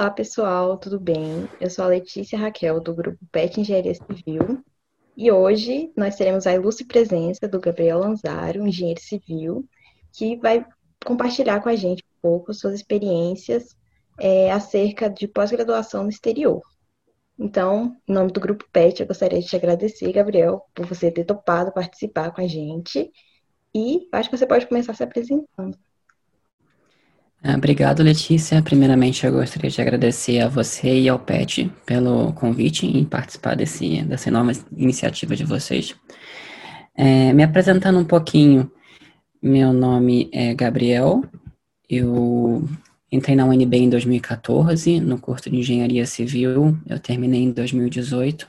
Olá, pessoal, tudo bem? Eu sou a Letícia Raquel, do grupo PET Engenharia Civil, e hoje nós teremos a ilustre presença do Gabriel Lanzaro, engenheiro civil, que vai compartilhar com a gente um pouco suas experiências é, acerca de pós-graduação no exterior. Então, em nome do Grupo PET, eu gostaria de te agradecer, Gabriel, por você ter topado participar com a gente. E acho que você pode começar se apresentando. Ah, obrigado, Letícia. Primeiramente, eu gostaria de agradecer a você e ao PET pelo convite em participar desse, dessa enorme iniciativa de vocês. É, me apresentando um pouquinho, meu nome é Gabriel, eu entrei na UNB em 2014, no curso de Engenharia Civil, eu terminei em 2018,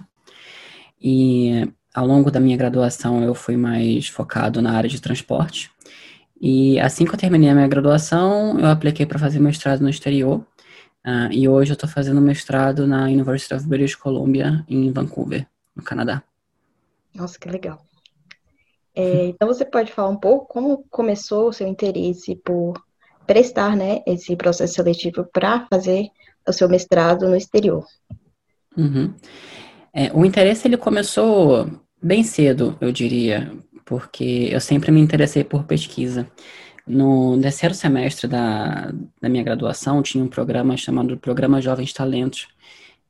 e ao longo da minha graduação eu fui mais focado na área de transporte, e assim que eu terminei a minha graduação, eu apliquei para fazer mestrado no exterior. Uh, e hoje eu estou fazendo mestrado na University of British Columbia, em Vancouver, no Canadá. Nossa, que legal. É, então você pode falar um pouco como começou o seu interesse por prestar né, esse processo seletivo para fazer o seu mestrado no exterior? Uhum. É, o interesse ele começou bem cedo, eu diria porque eu sempre me interessei por pesquisa. No terceiro semestre da, da minha graduação, tinha um programa chamado Programa Jovens Talentos.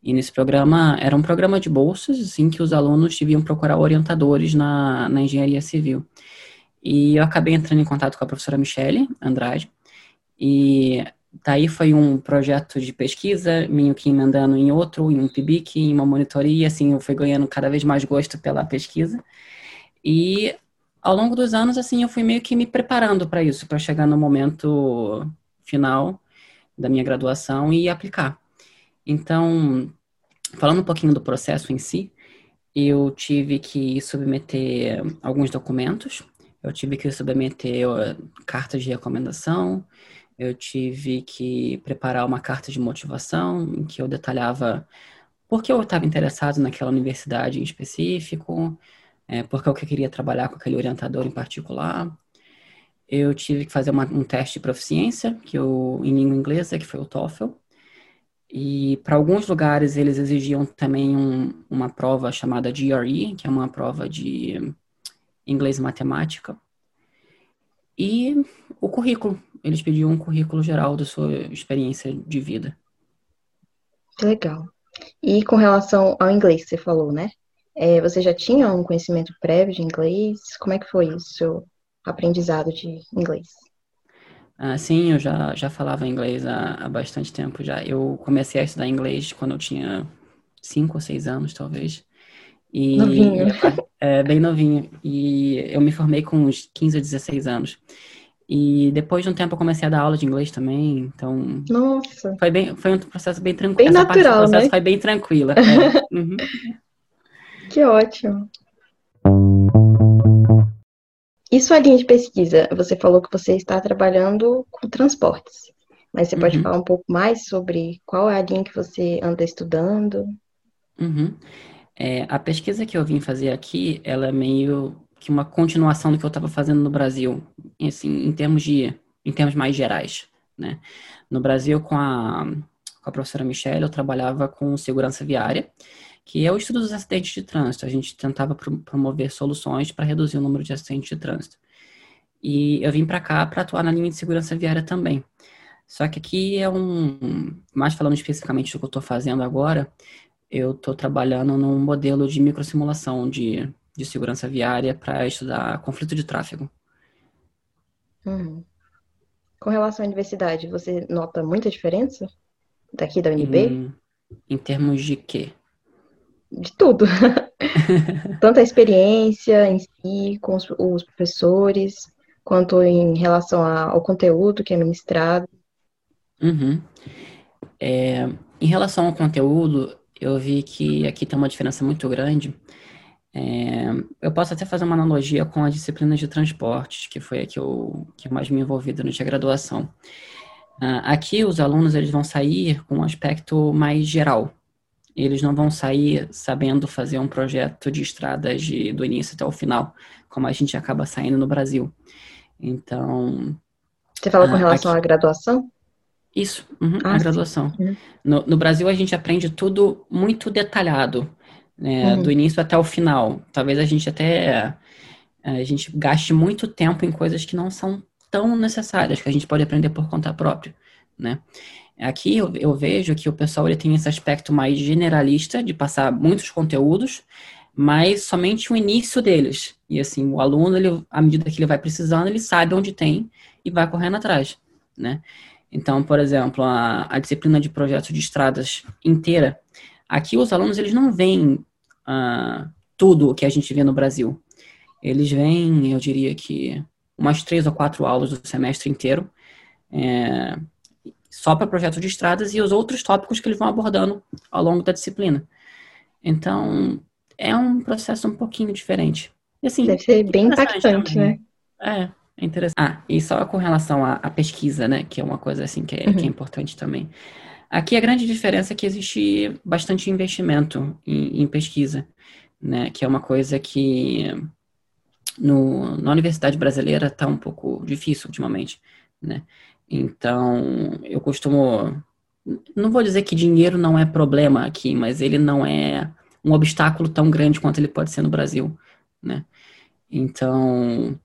E nesse programa, era um programa de bolsas, assim, que os alunos deviam procurar orientadores na, na engenharia civil. E eu acabei entrando em contato com a professora Michele Andrade, e daí foi um projeto de pesquisa, meio que emendando em outro, em um PIBIC, em uma monitoria, assim, eu fui ganhando cada vez mais gosto pela pesquisa. E ao longo dos anos, assim, eu fui meio que me preparando para isso, para chegar no momento final da minha graduação e aplicar. Então, falando um pouquinho do processo em si, eu tive que submeter alguns documentos, eu tive que submeter cartas de recomendação, eu tive que preparar uma carta de motivação em que eu detalhava por que eu estava interessado naquela universidade em específico, é, porque eu queria trabalhar com aquele orientador em particular. Eu tive que fazer uma, um teste de proficiência, que eu, em língua inglesa, que foi o TOEFL. E para alguns lugares eles exigiam também um, uma prova chamada GRE, que é uma prova de inglês e matemática. E o currículo, eles pediam um currículo geral da sua experiência de vida. Legal. E com relação ao inglês você falou, né? É, você já tinha um conhecimento prévio de inglês? Como é que foi o seu aprendizado de inglês? Ah, sim, eu já, já falava inglês há, há bastante tempo já. Eu comecei a estudar inglês quando eu tinha cinco ou seis anos, talvez. E, novinho. É, bem novinho. E eu me formei com uns 15 ou 16 anos. E depois de um tempo eu comecei a dar aula de inglês também, então... Nossa! Foi, bem, foi um processo bem tranquilo. Bem Essa natural, parte do processo né? foi bem tranquila. É. Uhum. Que ótimo. E sua linha de pesquisa? Você falou que você está trabalhando com transportes, mas você uhum. pode falar um pouco mais sobre qual é a linha que você anda estudando? Uhum. É, a pesquisa que eu vim fazer aqui, ela é meio que uma continuação do que eu estava fazendo no Brasil, assim, em termos de, em termos mais gerais, né? No Brasil, com a, com a professora Michelle, eu trabalhava com segurança viária, que é o estudo dos acidentes de trânsito. A gente tentava promover soluções para reduzir o número de acidentes de trânsito. E eu vim para cá para atuar na linha de segurança viária também. Só que aqui é um, mais falando especificamente do que eu estou fazendo agora, eu estou trabalhando num modelo de microsimulação de, de segurança viária para estudar conflito de tráfego. Uhum. Com relação à universidade, você nota muita diferença daqui da UNB? Em, em termos de quê? De tudo. Tanto a experiência em si, com os, os professores, quanto em relação ao conteúdo que é ministrado. Uhum. É, em relação ao conteúdo, eu vi que aqui tem uma diferença muito grande. É, eu posso até fazer uma analogia com a disciplina de transportes, que foi a que eu que mais me envolvi durante a graduação. Uh, aqui, os alunos eles vão sair com um aspecto mais geral, eles não vão sair sabendo fazer um projeto de estradas de, do início até o final, como a gente acaba saindo no Brasil. Então. Você fala com ah, relação aqui... à graduação? Isso, uhum, ah, a graduação. Uhum. No, no, Brasil a gente aprende tudo muito detalhado, né, uhum. do início até o final. Talvez a gente até a gente gaste muito tempo em coisas que não são tão necessárias, que a gente pode aprender por conta própria, né? Aqui eu, eu vejo que o pessoal ele tem esse aspecto mais generalista de passar muitos conteúdos, mas somente o início deles. E assim, o aluno, ele, à medida que ele vai precisando, ele sabe onde tem e vai correndo atrás, né? Então, por exemplo, a, a disciplina de projetos de estradas inteira, aqui os alunos, eles não veem uh, tudo o que a gente vê no Brasil. Eles veem, eu diria que, umas três ou quatro aulas do semestre inteiro, é, só para projetos de estradas e os outros tópicos que eles vão abordando ao longo da disciplina. Então, é um processo um pouquinho diferente. E, assim, Deve ser bem impactante, também. né? É, é interessante. Ah, e só com relação à, à pesquisa, né, que é uma coisa assim que é, uhum. que é importante também. Aqui a grande diferença é que existe bastante investimento em, em pesquisa, né, que é uma coisa que no, na universidade brasileira está um pouco difícil ultimamente, né? Então, eu costumo. Não vou dizer que dinheiro não é problema aqui, mas ele não é um obstáculo tão grande quanto ele pode ser no Brasil, né? Então,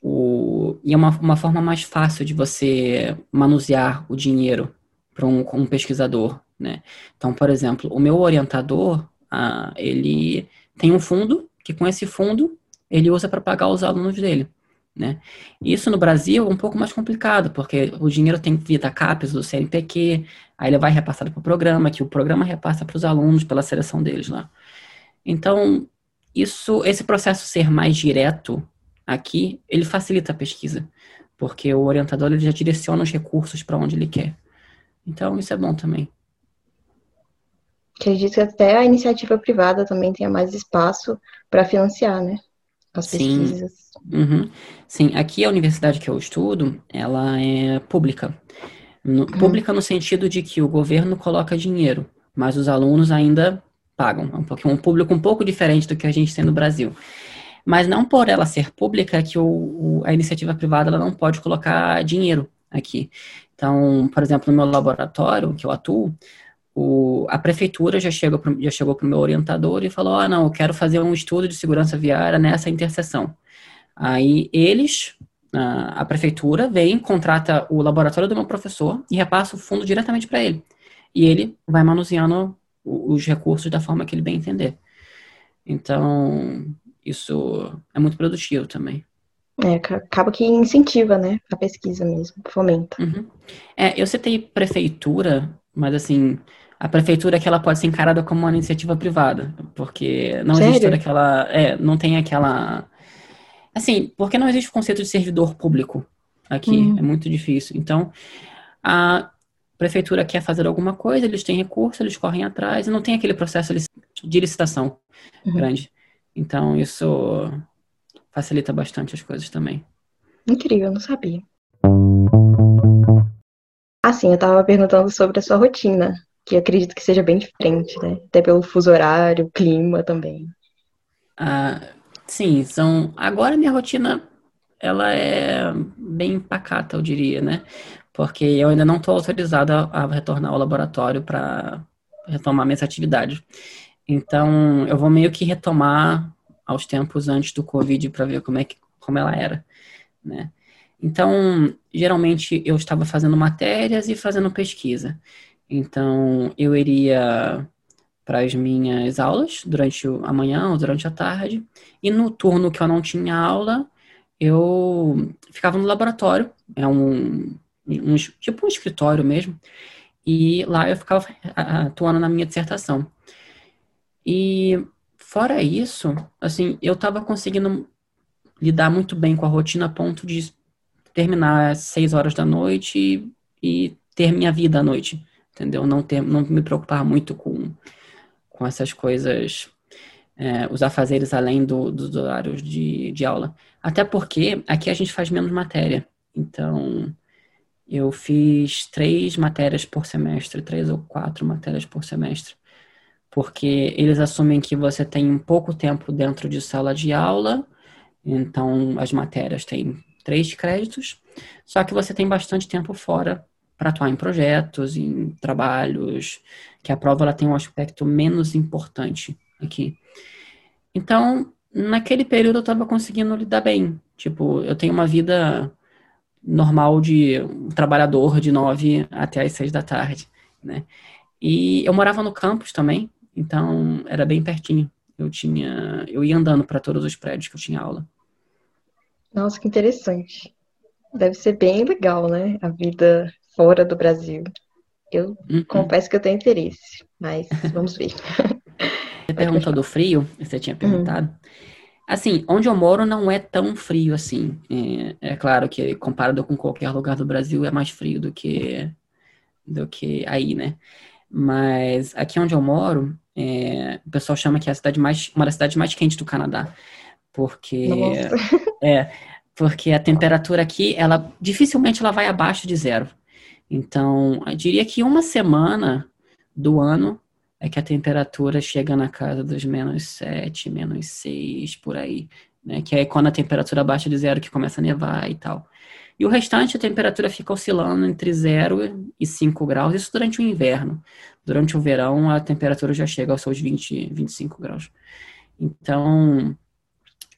o, e é uma, uma forma mais fácil de você manusear o dinheiro para um, um pesquisador, né? Então, por exemplo, o meu orientador, ah, ele tem um fundo que com esse fundo ele usa para pagar os alunos dele. Né? Isso no Brasil é um pouco mais complicado, porque o dinheiro tem que vir da CAPES, do CNPq, aí ele vai repassado para o programa, que o programa repassa para os alunos pela seleção deles lá. Então, isso, esse processo ser mais direto aqui, ele facilita a pesquisa, porque o orientador ele já direciona os recursos para onde ele quer. Então, isso é bom também. Acredito que até a iniciativa privada também tenha mais espaço para financiar, né? As pesquisas. Sim. Uhum. Sim, aqui a universidade que eu estudo, ela é pública. No, uhum. Pública no sentido de que o governo coloca dinheiro, mas os alunos ainda pagam. É um, um público um pouco diferente do que a gente tem no Brasil. Mas não por ela ser pública que o, o, a iniciativa privada ela não pode colocar dinheiro aqui. Então, por exemplo, no meu laboratório, que eu atuo, o, a prefeitura já chegou, pro, já chegou para o meu orientador e falou: Ah, não, eu quero fazer um estudo de segurança viária nessa interseção. Aí eles, a, a prefeitura, vem, contrata o laboratório do meu professor e repassa o fundo diretamente para ele. E ele vai manuseando os recursos da forma que ele bem entender. Então, isso é muito produtivo também. É, acaba que incentiva, né, a pesquisa mesmo, fomenta. Uhum. É, eu citei prefeitura, mas assim, a prefeitura que ela pode ser encarada como uma iniciativa privada, porque não Sério? existe toda aquela, é, não tem aquela, assim, porque não existe o conceito de servidor público aqui, hum. é muito difícil. Então, a prefeitura quer fazer alguma coisa, eles têm recurso, eles correm atrás, e não tem aquele processo de licitação uhum. grande. Então, isso facilita bastante as coisas também. Incrível, não sabia. Assim, eu estava perguntando sobre a sua rotina que acredito que seja bem diferente, né? Até pelo fuso horário, clima também. Ah, sim, são. Agora minha rotina ela é bem pacata, eu diria, né? Porque eu ainda não estou autorizada a retornar ao laboratório para retomar minhas atividades. Então, eu vou meio que retomar aos tempos antes do Covid para ver como é que como ela era, né? Então, geralmente eu estava fazendo matérias e fazendo pesquisa. Então, eu iria para as minhas aulas durante a manhã ou durante a tarde, e no turno que eu não tinha aula, eu ficava no laboratório, é um, um tipo um escritório mesmo, e lá eu ficava atuando na minha dissertação. E fora isso, assim, eu estava conseguindo lidar muito bem com a rotina a ponto de terminar às seis horas da noite e, e ter minha vida à noite entendeu? Não, ter, não me preocupar muito com, com essas coisas, é, os afazeres além do, dos horários de, de aula. Até porque aqui a gente faz menos matéria. Então, eu fiz três matérias por semestre, três ou quatro matérias por semestre. Porque eles assumem que você tem pouco tempo dentro de sala de aula, então as matérias têm três créditos, só que você tem bastante tempo fora para atuar em projetos, em trabalhos, que a prova ela tem um aspecto menos importante aqui. Então, naquele período eu estava conseguindo lidar bem. Tipo, eu tenho uma vida normal de um trabalhador de nove até as seis da tarde, né? E eu morava no campus também, então era bem pertinho. Eu tinha, eu ia andando para todos os prédios que eu tinha aula. Nossa, que interessante. Deve ser bem legal, né? A vida fora do Brasil. Eu uhum. confesso que eu tenho interesse, mas vamos ver. Você perguntou do frio, você tinha perguntado. Uhum. Assim, onde eu moro não é tão frio assim. É, é, claro que comparado com qualquer lugar do Brasil é mais frio do que do que aí, né? Mas aqui onde eu moro, é, o pessoal chama que é a cidade mais, uma das cidades mais quentes do Canadá. Porque é, porque a temperatura aqui, ela dificilmente ela vai abaixo de zero. Então, eu diria que uma semana do ano é que a temperatura chega na casa dos menos 7, menos 6, por aí. Né? Que é quando a temperatura baixa de zero que começa a nevar e tal. E o restante, a temperatura fica oscilando entre 0 e 5 graus, isso durante o inverno. Durante o verão, a temperatura já chega aos seus 20, 25 graus. Então,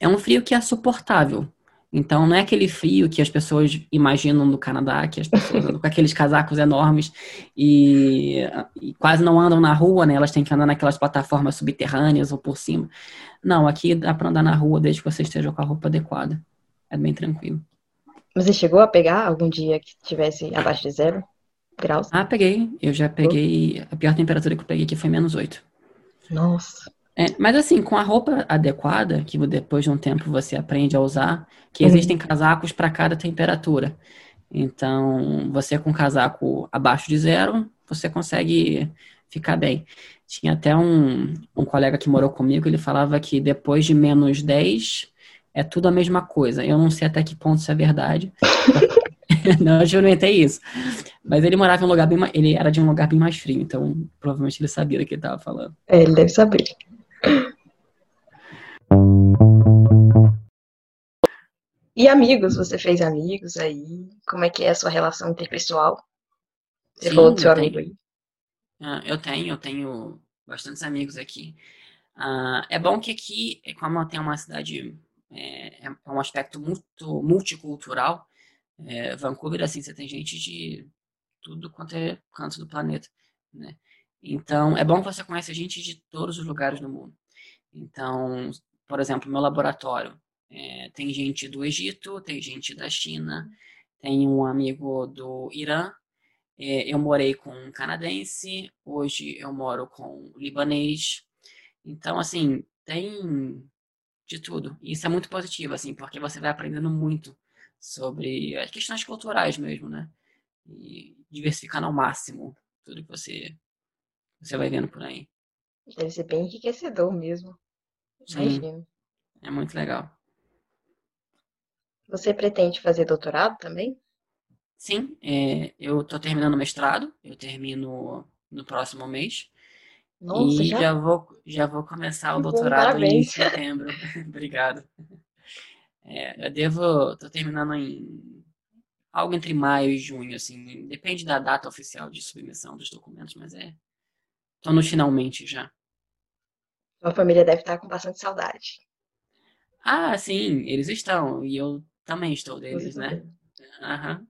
é um frio que é suportável. Então, não é aquele frio que as pessoas imaginam no Canadá, que as pessoas andam com aqueles casacos enormes e, e, quase não andam na rua, né? Elas têm que andar naquelas plataformas subterrâneas ou por cima. Não, aqui dá para andar na rua desde que você esteja com a roupa adequada. É bem tranquilo. Você chegou a pegar algum dia que tivesse abaixo de zero graus? Ah, peguei. Eu já peguei. A pior temperatura que eu peguei aqui foi menos oito. Nossa. É, mas assim, com a roupa adequada, que depois de um tempo você aprende a usar, que uhum. existem casacos para cada temperatura. Então, você com casaco abaixo de zero, você consegue ficar bem. Tinha até um, um colega que morou comigo, ele falava que depois de menos 10, é tudo a mesma coisa. Eu não sei até que ponto isso é verdade. não, eu experimentei isso. Mas ele morava em um lugar bem ele era de um lugar bem mais frio, então provavelmente ele sabia do que ele estava falando. É, ele deve saber. E amigos, você fez amigos aí? Como é que é a sua relação interpessoal? Você Sim, falou do seu amigo tenho. aí. Uh, eu tenho, eu tenho bastantes amigos aqui. Uh, é bom que aqui, como tem uma cidade é, é um aspecto muito multicultural. É, Vancouver, assim, você tem gente de tudo quanto é canto do planeta, né? Então, é bom que você conheça gente de todos os lugares do mundo. Então, por exemplo, meu laboratório é, tem gente do Egito, tem gente da China, tem um amigo do Irã. É, eu morei com um canadense, hoje eu moro com um libanês. Então, assim, tem de tudo. E isso é muito positivo, assim, porque você vai aprendendo muito sobre as questões culturais mesmo, né? E diversificando ao máximo tudo que você, você vai vendo por aí. Deve ser bem enriquecedor mesmo. Imagino. É muito legal. Você pretende fazer doutorado também? Sim, é, eu estou terminando o mestrado, eu termino no próximo mês. Nossa, e já? já vou, já vou começar o doutorado Bom, em setembro. Obrigado. É, eu devo, tô terminando em algo entre maio e junho, assim, depende da data oficial de submissão dos documentos, mas é, tô no finalmente já. Sua família deve estar com bastante saudade. Ah, sim, eles estão, e eu também estou deles, né? Aham.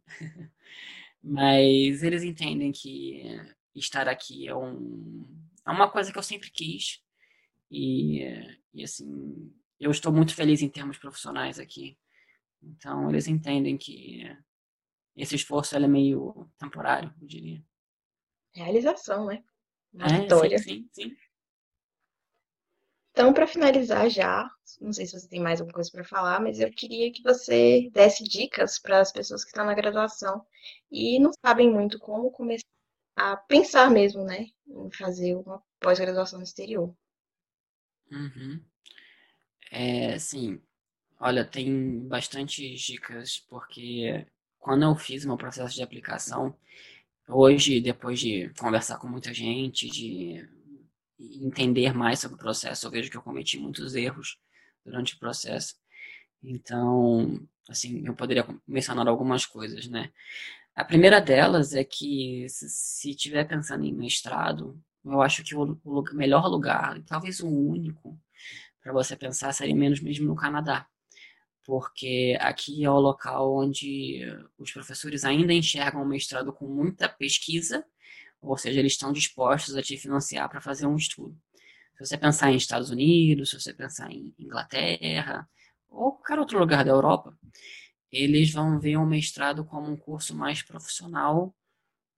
Mas eles entendem que estar aqui é um é uma coisa que eu sempre quis. E, e assim, eu estou muito feliz em termos profissionais aqui. Então, eles entendem que esse esforço é meio temporário, eu diria. Realização, né? Uma é, vitória. Sim, sim, sim. Então, para finalizar já, não sei se você tem mais alguma coisa para falar, mas eu queria que você desse dicas para as pessoas que estão na graduação e não sabem muito como começar a pensar mesmo, né, em fazer uma pós-graduação no exterior. Uhum. É, sim. Olha, tem bastante dicas, porque quando eu fiz meu processo de aplicação, hoje, depois de conversar com muita gente, de entender mais sobre o processo, eu vejo que eu cometi muitos erros durante o processo. Então, assim, eu poderia mencionar algumas coisas, né? A primeira delas é que, se estiver pensando em mestrado, eu acho que o, melhor lugar, talvez o único, para você pensar seria menos mesmo no Canadá. Porque aqui é o local onde os professores ainda enxergam o mestrado com muita pesquisa, ou seja, eles estão dispostos a te financiar para fazer um estudo. Se você pensar em Estados Unidos, se você pensar em Inglaterra, ou qualquer outro lugar da Europa, eles vão ver o mestrado como um curso mais profissional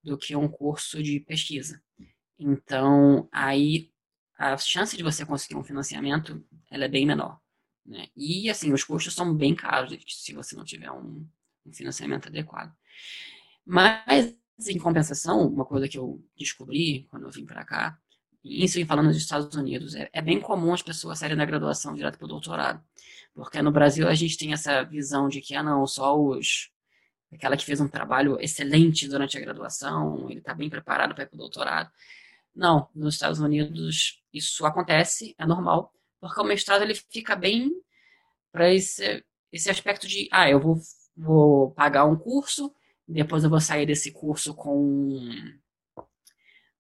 do que um curso de pesquisa. Então, aí a chance de você conseguir um financiamento ela é bem menor. Né? E, assim, os custos são bem caros se você não tiver um, um financiamento adequado. Mas, em compensação, uma coisa que eu descobri quando eu vim para cá, isso falando dos Estados Unidos, é, é, bem comum as pessoas saírem da graduação direto para o doutorado. Porque no Brasil a gente tem essa visão de que, ah, não, só os. aquela que fez um trabalho excelente durante a graduação, ele está bem preparado para ir para o doutorado. Não, nos Estados Unidos isso acontece, é normal, porque o mestrado ele fica bem para esse, esse aspecto de, ah, eu vou, vou pagar um curso, depois eu vou sair desse curso com,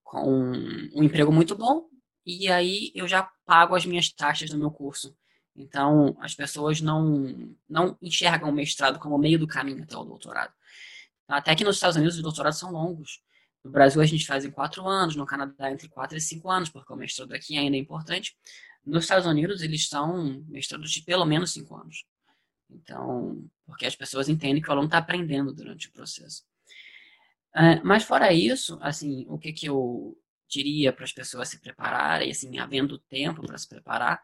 com um emprego muito bom, e aí eu já pago as minhas taxas do meu curso. Então, as pessoas não, não enxergam o mestrado como meio do caminho até o doutorado. Até que nos Estados Unidos os doutorados são longos. No Brasil a gente faz em quatro anos, no Canadá entre quatro e cinco anos, porque o mestrado aqui ainda é importante. Nos Estados Unidos, eles são mestrados de pelo menos cinco anos. Então, porque as pessoas entendem que o aluno está aprendendo durante o processo. Uh, mas fora isso, assim, o que, que eu diria para as pessoas se prepararem, assim, havendo tempo para se preparar,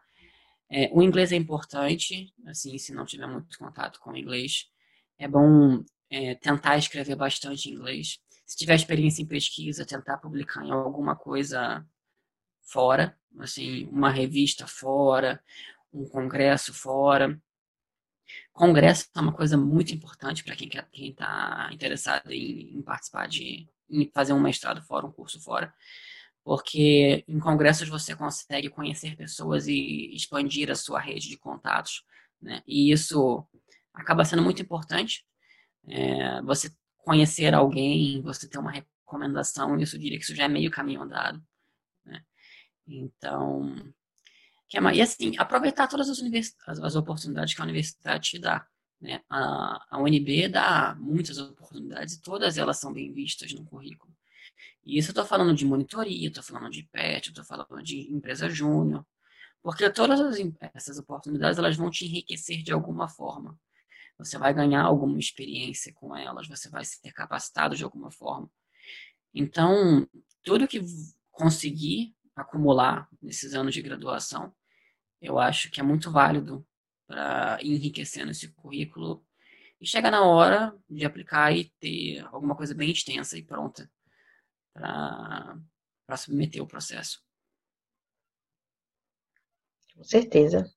é, o inglês é importante, assim, se não tiver muito contato com o inglês, é bom é, tentar escrever bastante inglês. Se tiver experiência em pesquisa, tentar publicar em alguma coisa fora, assim, uma revista fora, um congresso fora. Congresso é uma coisa muito importante para quem está interessado em, em, participar de, em fazer um mestrado fora, um curso fora, porque em congressos você consegue conhecer pessoas e expandir a sua rede de contatos, né? E isso acaba sendo muito importante. É, você conhecer alguém, você ter uma recomendação, isso eu diria que isso já é meio caminho andado. Então, que é, e assim, aproveitar todas as, as, as, oportunidades que a universidade te dá. Né? A, a UNB dá muitas oportunidades e todas elas são bem vistas no currículo. E isso eu estou falando de monitoria, estou falando de PET, estou falando de empresa júnior, porque todas as, essas oportunidades elas vão te enriquecer de alguma forma. Você vai ganhar alguma experiência com elas, você vai ser capacitado de alguma forma. Então, tudo que conseguir acumular nesses anos de graduação, eu acho que é muito válido para enriquecendo esse currículo e chega na hora de aplicar e ter alguma coisa bem extensa e pronta para submeter o processo. Com certeza.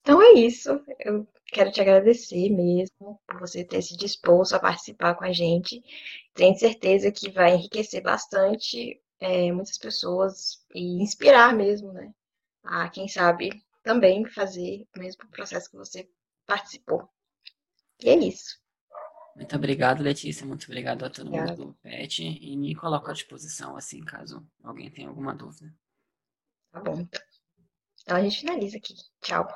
Então é isso. Eu quero te agradecer mesmo por você ter se disposto a participar com a gente. Tenho certeza que vai enriquecer bastante é, muitas pessoas e inspirar mesmo, né? A quem sabe também fazer o mesmo processo que você participou. E é isso. Muito obrigado, Letícia. Muito obrigado a todo Obrigada. mundo do PET. E me coloco à disposição, assim, caso alguém tenha alguma dúvida. Tá bom. Então a gente finaliza aqui. Tchau.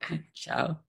Tchau.